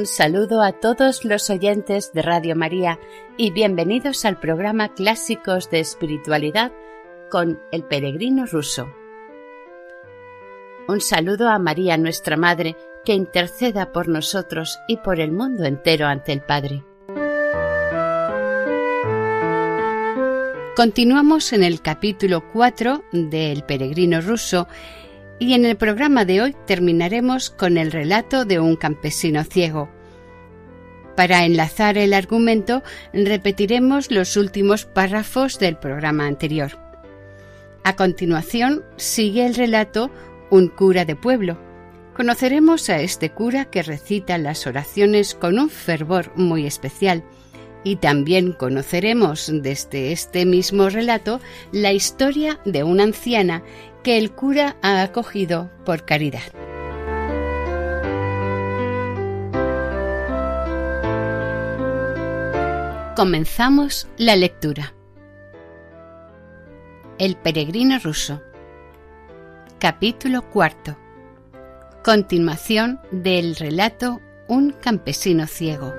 Un saludo a todos los oyentes de Radio María y bienvenidos al programa Clásicos de Espiritualidad con el peregrino ruso. Un saludo a María nuestra Madre, que interceda por nosotros y por el mundo entero ante el Padre. Continuamos en el capítulo 4 del peregrino ruso y en el programa de hoy terminaremos con el relato de un campesino ciego. Para enlazar el argumento, repetiremos los últimos párrafos del programa anterior. A continuación, sigue el relato Un cura de pueblo. Conoceremos a este cura que recita las oraciones con un fervor muy especial y también conoceremos desde este mismo relato la historia de una anciana que el cura ha acogido por caridad. Comenzamos la lectura. El peregrino ruso. Capítulo cuarto. Continuación del relato Un campesino ciego.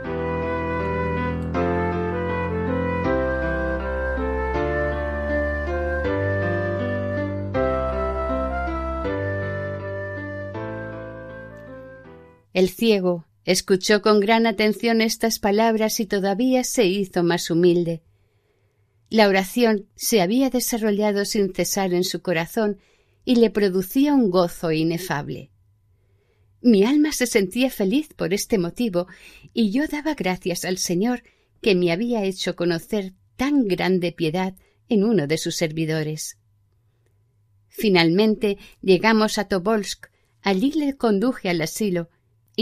El ciego escuchó con gran atención estas palabras y todavía se hizo más humilde. La oración se había desarrollado sin cesar en su corazón y le producía un gozo inefable. Mi alma se sentía feliz por este motivo y yo daba gracias al Señor que me había hecho conocer tan grande piedad en uno de sus servidores. Finalmente llegamos a Tobolsk. Allí le conduje al asilo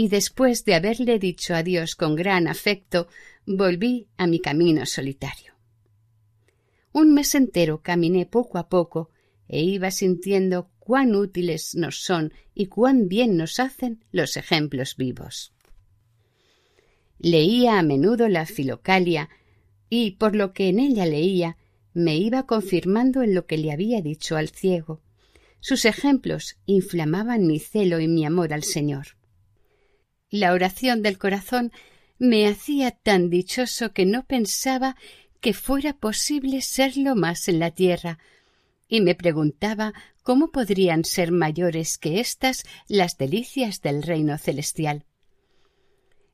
y después de haberle dicho adiós con gran afecto, volví a mi camino solitario. Un mes entero caminé poco a poco e iba sintiendo cuán útiles nos son y cuán bien nos hacen los ejemplos vivos. Leía a menudo la Filocalia y, por lo que en ella leía, me iba confirmando en lo que le había dicho al ciego. Sus ejemplos inflamaban mi celo y mi amor al Señor. La oración del corazón me hacía tan dichoso que no pensaba que fuera posible serlo más en la tierra, y me preguntaba cómo podrían ser mayores que éstas las delicias del reino celestial.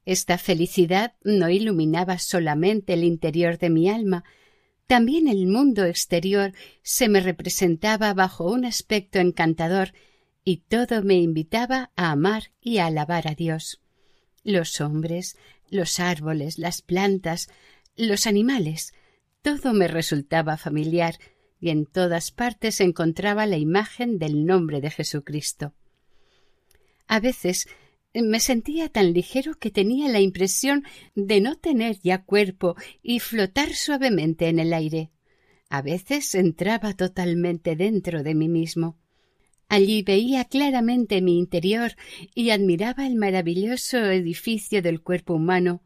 Esta felicidad no iluminaba solamente el interior de mi alma, también el mundo exterior se me representaba bajo un aspecto encantador y todo me invitaba a amar y a alabar a Dios los hombres, los árboles, las plantas, los animales, todo me resultaba familiar y en todas partes encontraba la imagen del nombre de Jesucristo. A veces me sentía tan ligero que tenía la impresión de no tener ya cuerpo y flotar suavemente en el aire. A veces entraba totalmente dentro de mí mismo. Allí veía claramente mi interior y admiraba el maravilloso edificio del cuerpo humano.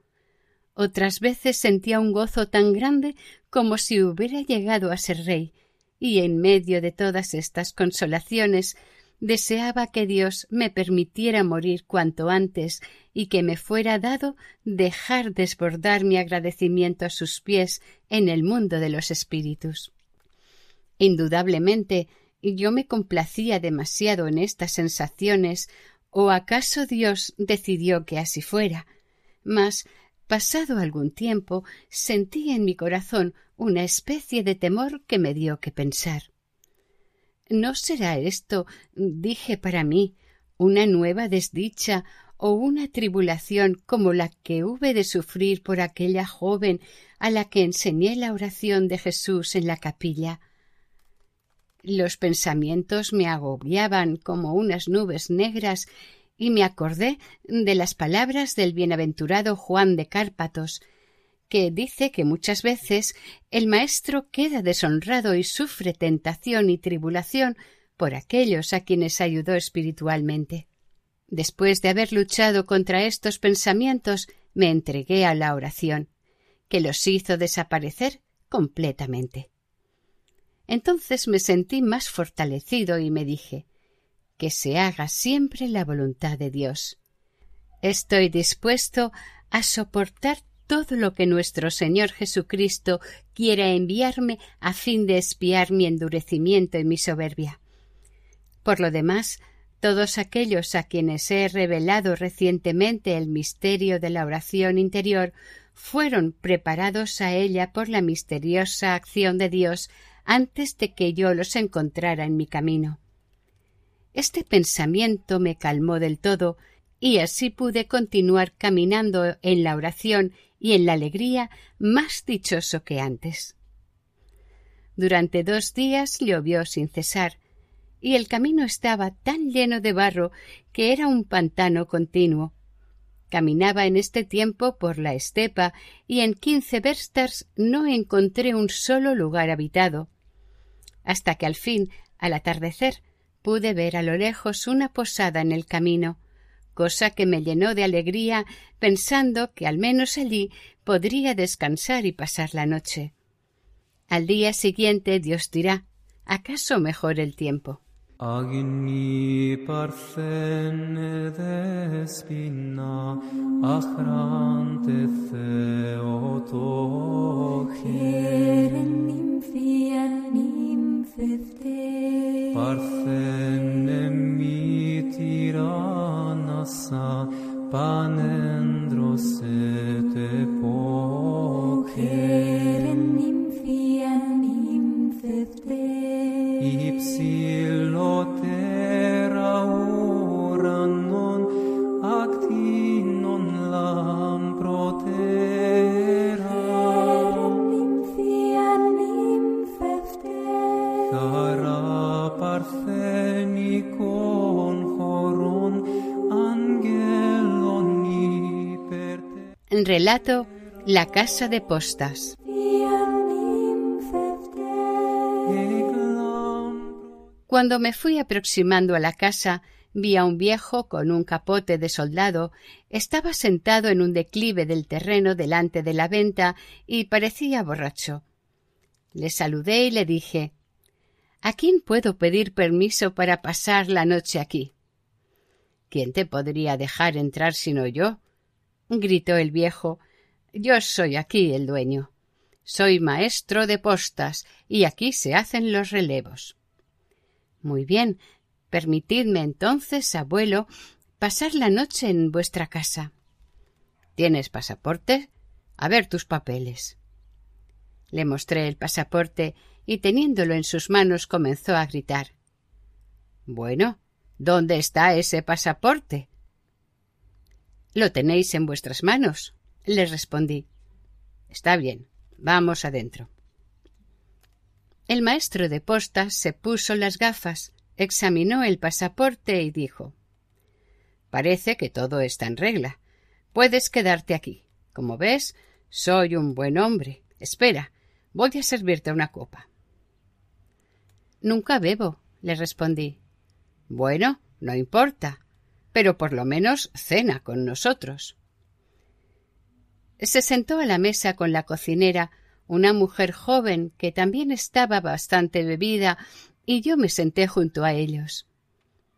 Otras veces sentía un gozo tan grande como si hubiera llegado a ser rey, y en medio de todas estas consolaciones deseaba que Dios me permitiera morir cuanto antes y que me fuera dado dejar desbordar mi agradecimiento a sus pies en el mundo de los espíritus. Indudablemente yo me complacía demasiado en estas sensaciones, o acaso Dios decidió que así fuera. Mas, pasado algún tiempo, sentí en mi corazón una especie de temor que me dio que pensar. ¿No será esto, dije para mí, una nueva desdicha o una tribulación como la que hube de sufrir por aquella joven a la que enseñé la oración de Jesús en la capilla? Los pensamientos me agobiaban como unas nubes negras y me acordé de las palabras del bienaventurado Juan de Cárpatos, que dice que muchas veces el maestro queda deshonrado y sufre tentación y tribulación por aquellos a quienes ayudó espiritualmente. Después de haber luchado contra estos pensamientos, me entregué a la oración, que los hizo desaparecer completamente. Entonces me sentí más fortalecido y me dije que se haga siempre la voluntad de Dios. Estoy dispuesto a soportar todo lo que nuestro Señor Jesucristo quiera enviarme a fin de espiar mi endurecimiento y mi soberbia. Por lo demás, todos aquellos a quienes he revelado recientemente el misterio de la oración interior fueron preparados a ella por la misteriosa acción de Dios antes de que yo los encontrara en mi camino. Este pensamiento me calmó del todo y así pude continuar caminando en la oración y en la alegría más dichoso que antes. Durante dos días llovió sin cesar, y el camino estaba tan lleno de barro que era un pantano continuo. Caminaba en este tiempo por la estepa y en quince verstas no encontré un solo lugar habitado hasta que al fin, al atardecer, pude ver a lo lejos una posada en el camino, cosa que me llenó de alegría pensando que al menos allí podría descansar y pasar la noche. Al día siguiente Dios dirá ¿acaso mejor el tiempo? Panendros panendrosete epoches. La casa de postas. Cuando me fui aproximando a la casa, vi a un viejo con un capote de soldado, estaba sentado en un declive del terreno delante de la venta y parecía borracho. Le saludé y le dije ¿A quién puedo pedir permiso para pasar la noche aquí? ¿Quién te podría dejar entrar sino yo? Gritó el viejo. Yo soy aquí el dueño. Soy maestro de postas y aquí se hacen los relevos. Muy bien. Permitidme entonces, abuelo, pasar la noche en vuestra casa. ¿Tienes pasaporte? A ver tus papeles. Le mostré el pasaporte y teniéndolo en sus manos comenzó a gritar. Bueno, ¿dónde está ese pasaporte? Lo tenéis en vuestras manos, le respondí. Está bien, vamos adentro. El maestro de postas se puso las gafas, examinó el pasaporte y dijo Parece que todo está en regla. Puedes quedarte aquí. Como ves, soy un buen hombre. Espera, voy a servirte una copa. Nunca bebo, le respondí. Bueno, no importa, pero por lo menos cena con nosotros. Se sentó a la mesa con la cocinera, una mujer joven que también estaba bastante bebida, y yo me senté junto a ellos.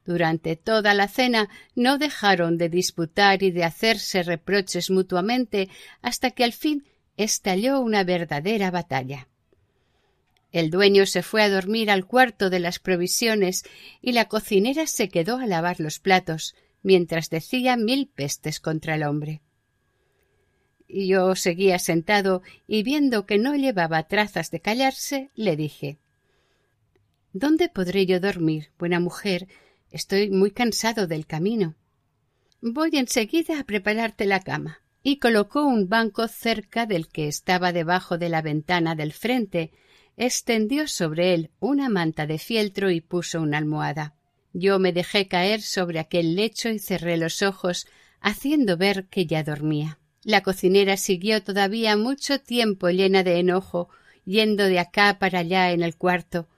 Durante toda la cena no dejaron de disputar y de hacerse reproches mutuamente hasta que al fin estalló una verdadera batalla. El dueño se fue a dormir al cuarto de las provisiones y la cocinera se quedó a lavar los platos, mientras decía mil pestes contra el hombre. Yo seguía sentado y viendo que no llevaba trazas de callarse, le dije ¿Dónde podré yo dormir, buena mujer? Estoy muy cansado del camino. Voy enseguida a prepararte la cama. Y colocó un banco cerca del que estaba debajo de la ventana del frente, extendió sobre él una manta de fieltro y puso una almohada. Yo me dejé caer sobre aquel lecho y cerré los ojos, haciendo ver que ya dormía. La cocinera siguió todavía mucho tiempo llena de enojo, yendo de acá para allá en el cuarto.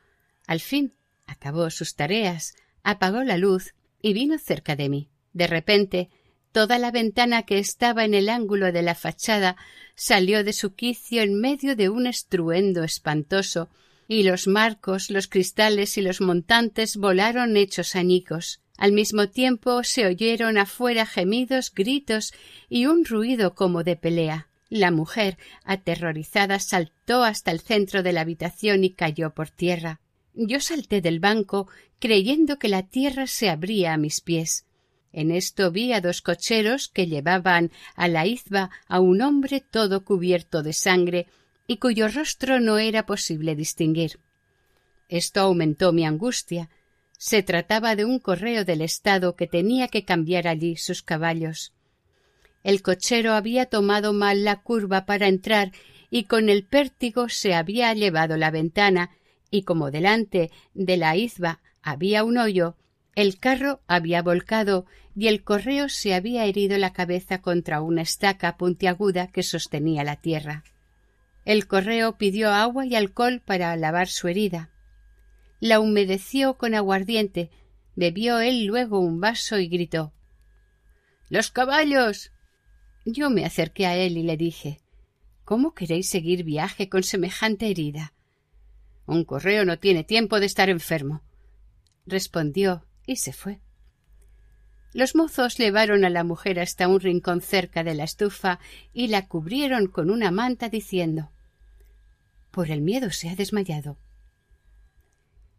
Al fin acabó sus tareas, apagó la luz y vino cerca de mí. De repente, toda la ventana que estaba en el ángulo de la fachada salió de su quicio en medio de un estruendo espantoso, y los marcos, los cristales y los montantes volaron hechos añicos. Al mismo tiempo se oyeron afuera gemidos, gritos y un ruido como de pelea. La mujer, aterrorizada, saltó hasta el centro de la habitación y cayó por tierra. Yo salté del banco, creyendo que la tierra se abría a mis pies. En esto vi a dos cocheros que llevaban a la izba a un hombre todo cubierto de sangre y cuyo rostro no era posible distinguir. Esto aumentó mi angustia. Se trataba de un correo del Estado que tenía que cambiar allí sus caballos. El cochero había tomado mal la curva para entrar y con el pértigo se había llevado la ventana y como delante de la izba había un hoyo, el carro había volcado y el correo se había herido la cabeza contra una estaca puntiaguda que sostenía la tierra. El correo pidió agua y alcohol para lavar su herida. La humedeció con aguardiente, bebió él luego un vaso y gritó Los caballos. Yo me acerqué a él y le dije ¿Cómo queréis seguir viaje con semejante herida? Un correo no tiene tiempo de estar enfermo. respondió y se fue. Los mozos llevaron a la mujer hasta un rincón cerca de la estufa y la cubrieron con una manta diciendo Por el miedo se ha desmayado.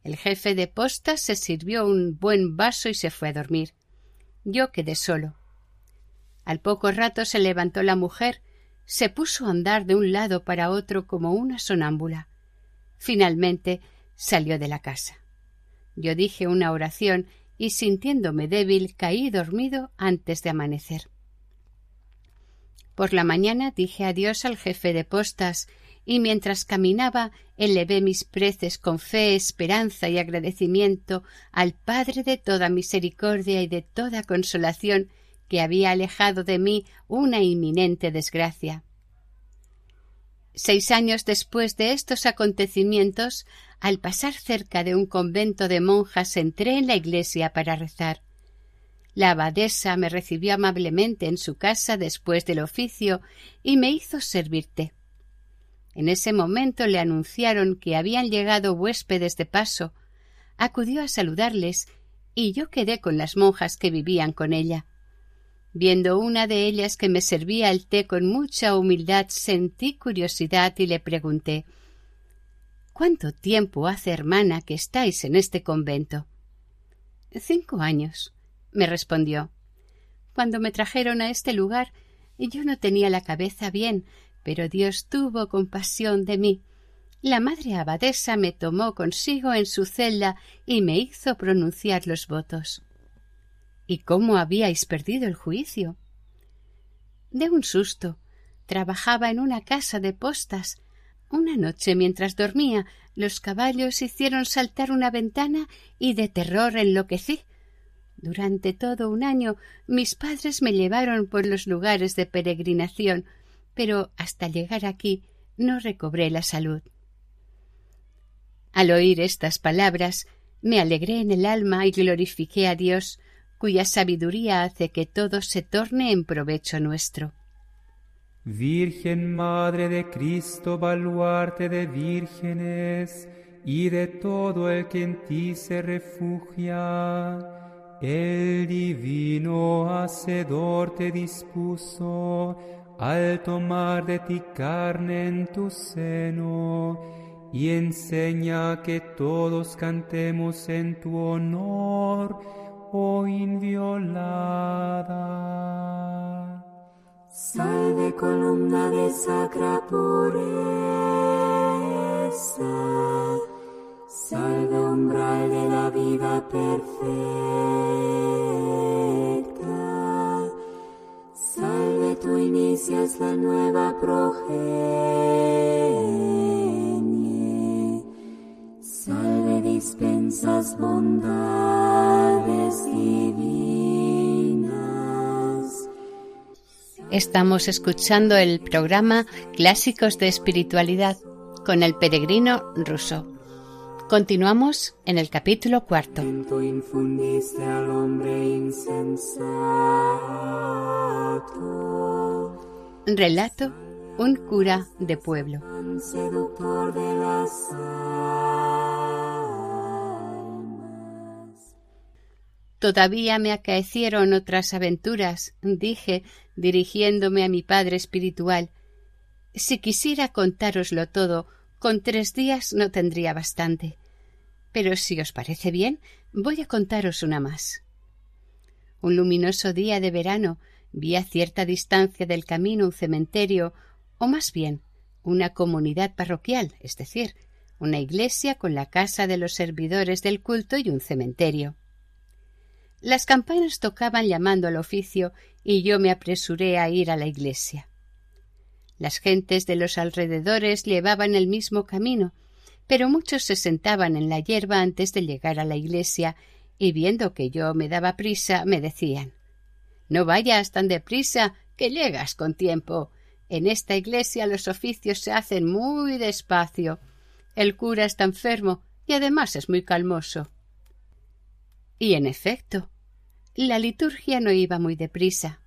El jefe de postas se sirvió un buen vaso y se fue a dormir. Yo quedé solo. Al poco rato se levantó la mujer, se puso a andar de un lado para otro como una sonámbula. Finalmente salió de la casa. Yo dije una oración y sintiéndome débil caí dormido antes de amanecer. Por la mañana dije adiós al jefe de postas y mientras caminaba elevé mis preces con fe, esperanza y agradecimiento al Padre de toda misericordia y de toda consolación que había alejado de mí una inminente desgracia. Seis años después de estos acontecimientos, al pasar cerca de un convento de monjas, entré en la iglesia para rezar. La abadesa me recibió amablemente en su casa después del oficio y me hizo servir té. En ese momento le anunciaron que habían llegado huéspedes de paso. Acudió a saludarles y yo quedé con las monjas que vivían con ella. Viendo una de ellas que me servía el té con mucha humildad, sentí curiosidad y le pregunté ¿Cuánto tiempo hace, hermana, que estáis en este convento? Cinco años, me respondió. Cuando me trajeron a este lugar, yo no tenía la cabeza bien, pero Dios tuvo compasión de mí. La madre abadesa me tomó consigo en su celda y me hizo pronunciar los votos. ¿Y cómo habíais perdido el juicio? De un susto. Trabajaba en una casa de postas. Una noche, mientras dormía, los caballos hicieron saltar una ventana y de terror enloquecí. Durante todo un año mis padres me llevaron por los lugares de peregrinación, pero hasta llegar aquí no recobré la salud. Al oír estas palabras me alegré en el alma y glorifiqué a Dios, cuya sabiduría hace que todo se torne en provecho nuestro. Virgen Madre de Cristo, baluarte de vírgenes y de todo el que en ti se refugia, el divino Hacedor te dispuso al tomar de ti carne en tu seno y enseña que todos cantemos en tu honor oh inviolada. Salve columna de sacra pureza, salve umbral de la vida perfecta, salve tú inicias la nueva progenie. Dispensas bondades Estamos escuchando el programa Clásicos de Espiritualidad con el peregrino ruso. Continuamos en el capítulo cuarto. Tú infundiste al hombre insensato. Relato Un cura de pueblo. tan seductor de las almas. Todavía me acaecieron otras aventuras, dije, dirigiéndome a mi padre espiritual. Si quisiera contároslo todo, con tres días no tendría bastante. Pero si os parece bien, voy a contaros una más. Un luminoso día de verano vi a cierta distancia del camino un cementerio, o más bien una comunidad parroquial, es decir, una iglesia con la casa de los servidores del culto y un cementerio. Las campanas tocaban llamando al oficio y yo me apresuré a ir a la iglesia. Las gentes de los alrededores llevaban el mismo camino, pero muchos se sentaban en la hierba antes de llegar a la iglesia y viendo que yo me daba prisa me decían No vayas tan deprisa, que llegas con tiempo. En esta iglesia los oficios se hacen muy despacio. El cura está enfermo y además es muy calmoso. Y en efecto, la liturgia no iba muy deprisa.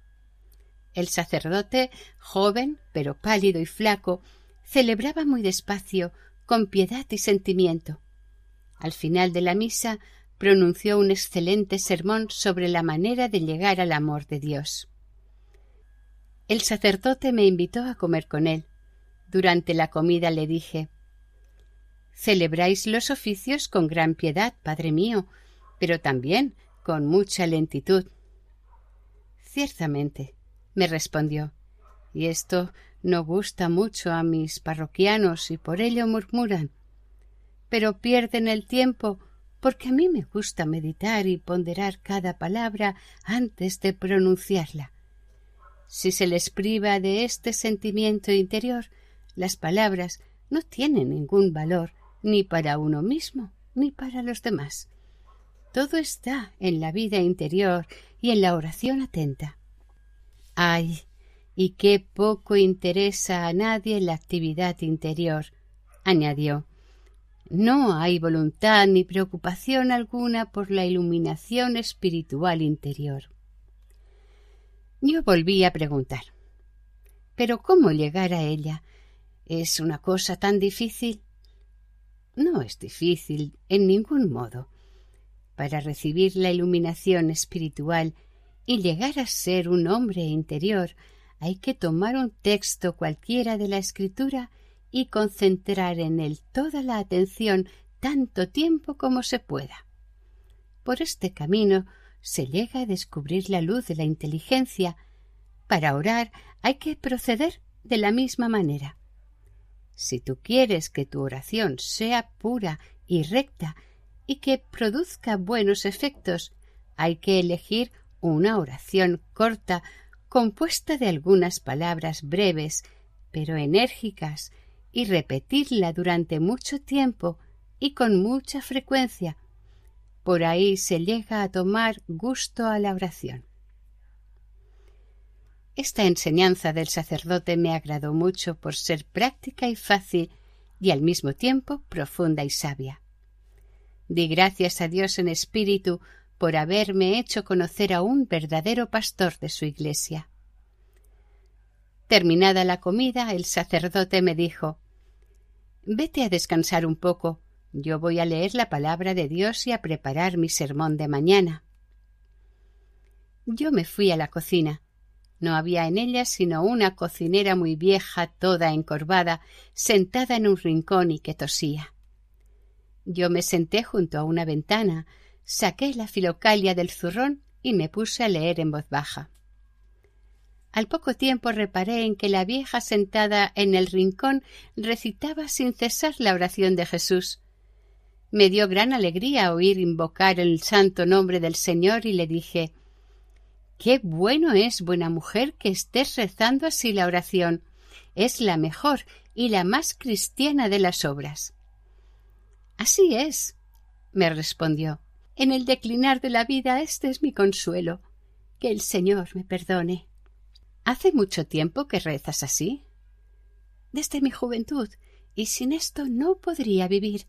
El sacerdote, joven, pero pálido y flaco, celebraba muy despacio, con piedad y sentimiento. Al final de la misa pronunció un excelente sermón sobre la manera de llegar al amor de Dios. El sacerdote me invitó a comer con él. Durante la comida le dije Celebráis los oficios con gran piedad, padre mío, pero también con mucha lentitud. Ciertamente, me respondió, y esto no gusta mucho a mis parroquianos y por ello murmuran. Pero pierden el tiempo porque a mí me gusta meditar y ponderar cada palabra antes de pronunciarla. Si se les priva de este sentimiento interior, las palabras no tienen ningún valor ni para uno mismo ni para los demás. Todo está en la vida interior y en la oración atenta. Ay, y qué poco interesa a nadie la actividad interior, añadió. No hay voluntad ni preocupación alguna por la iluminación espiritual interior. Yo volví a preguntar. ¿Pero cómo llegar a ella? ¿Es una cosa tan difícil? No es difícil en ningún modo. Para recibir la iluminación espiritual y llegar a ser un hombre interior, hay que tomar un texto cualquiera de la escritura y concentrar en él toda la atención tanto tiempo como se pueda. Por este camino se llega a descubrir la luz de la inteligencia. Para orar hay que proceder de la misma manera. Si tú quieres que tu oración sea pura y recta y que produzca buenos efectos, hay que elegir una oración corta, compuesta de algunas palabras breves, pero enérgicas, y repetirla durante mucho tiempo y con mucha frecuencia. Por ahí se llega a tomar gusto a la oración. Esta enseñanza del sacerdote me agradó mucho por ser práctica y fácil y al mismo tiempo profunda y sabia. Di gracias a Dios en espíritu por haberme hecho conocer a un verdadero pastor de su iglesia. Terminada la comida, el sacerdote me dijo Vete a descansar un poco. Yo voy a leer la palabra de Dios y a preparar mi sermón de mañana. Yo me fui a la cocina. No había en ella sino una cocinera muy vieja, toda encorvada, sentada en un rincón y que tosía. Yo me senté junto a una ventana, saqué la filocalia del zurrón y me puse a leer en voz baja. Al poco tiempo reparé en que la vieja sentada en el rincón recitaba sin cesar la oración de Jesús. Me dio gran alegría oír invocar el santo nombre del Señor y le dije Qué bueno es, buena mujer, que estés rezando así la oración. Es la mejor y la más cristiana de las obras. Así es, me respondió. En el declinar de la vida este es mi consuelo. Que el Señor me perdone. ¿Hace mucho tiempo que rezas así? Desde mi juventud, y sin esto no podría vivir,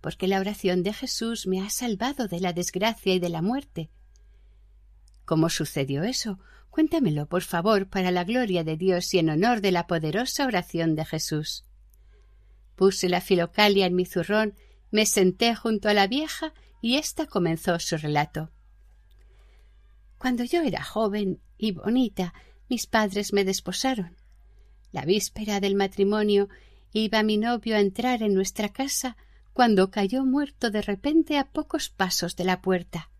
porque la oración de Jesús me ha salvado de la desgracia y de la muerte. ¿Cómo sucedió eso? Cuéntamelo, por favor, para la gloria de Dios y en honor de la poderosa oración de Jesús. Puse la filocalia en mi zurrón, me senté junto a la vieja y ésta comenzó su relato. Cuando yo era joven y bonita, mis padres me desposaron. La víspera del matrimonio iba mi novio a entrar en nuestra casa cuando cayó muerto de repente a pocos pasos de la puerta.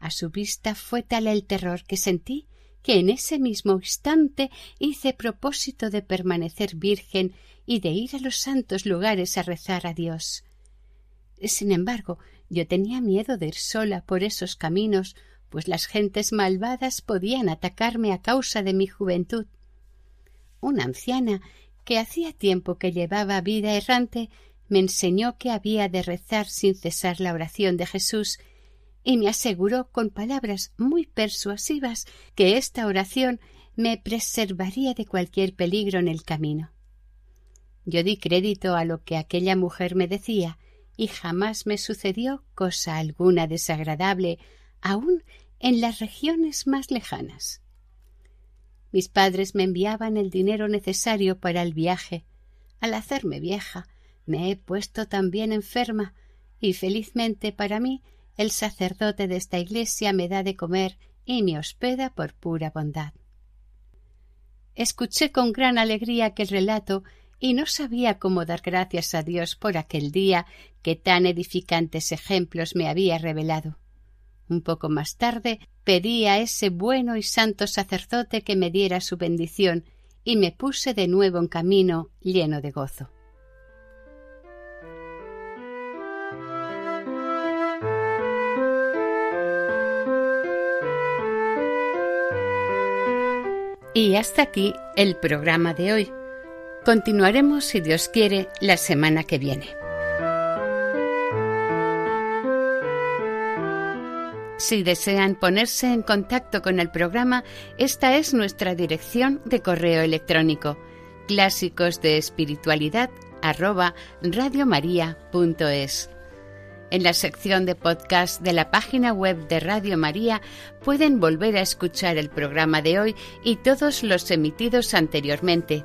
A su vista fue tal el terror que sentí que en ese mismo instante hice propósito de permanecer virgen y de ir a los santos lugares a rezar a Dios. Sin embargo, yo tenía miedo de ir sola por esos caminos, pues las gentes malvadas podían atacarme a causa de mi juventud. Una anciana, que hacía tiempo que llevaba vida errante, me enseñó que había de rezar sin cesar la oración de Jesús y me aseguró con palabras muy persuasivas que esta oración me preservaría de cualquier peligro en el camino. Yo di crédito a lo que aquella mujer me decía, y jamás me sucedió cosa alguna desagradable, aun en las regiones más lejanas. Mis padres me enviaban el dinero necesario para el viaje. Al hacerme vieja, me he puesto también enferma, y felizmente para mí el sacerdote de esta iglesia me da de comer y me hospeda por pura bondad. Escuché con gran alegría aquel relato y no sabía cómo dar gracias a Dios por aquel día que tan edificantes ejemplos me había revelado. Un poco más tarde pedí a ese bueno y santo sacerdote que me diera su bendición y me puse de nuevo en camino lleno de gozo. Y hasta aquí el programa de hoy. Continuaremos, si Dios quiere, la semana que viene. Si desean ponerse en contacto con el programa, esta es nuestra dirección de correo electrónico clásicos de espiritualidad en la sección de podcast de la página web de Radio María pueden volver a escuchar el programa de hoy y todos los emitidos anteriormente.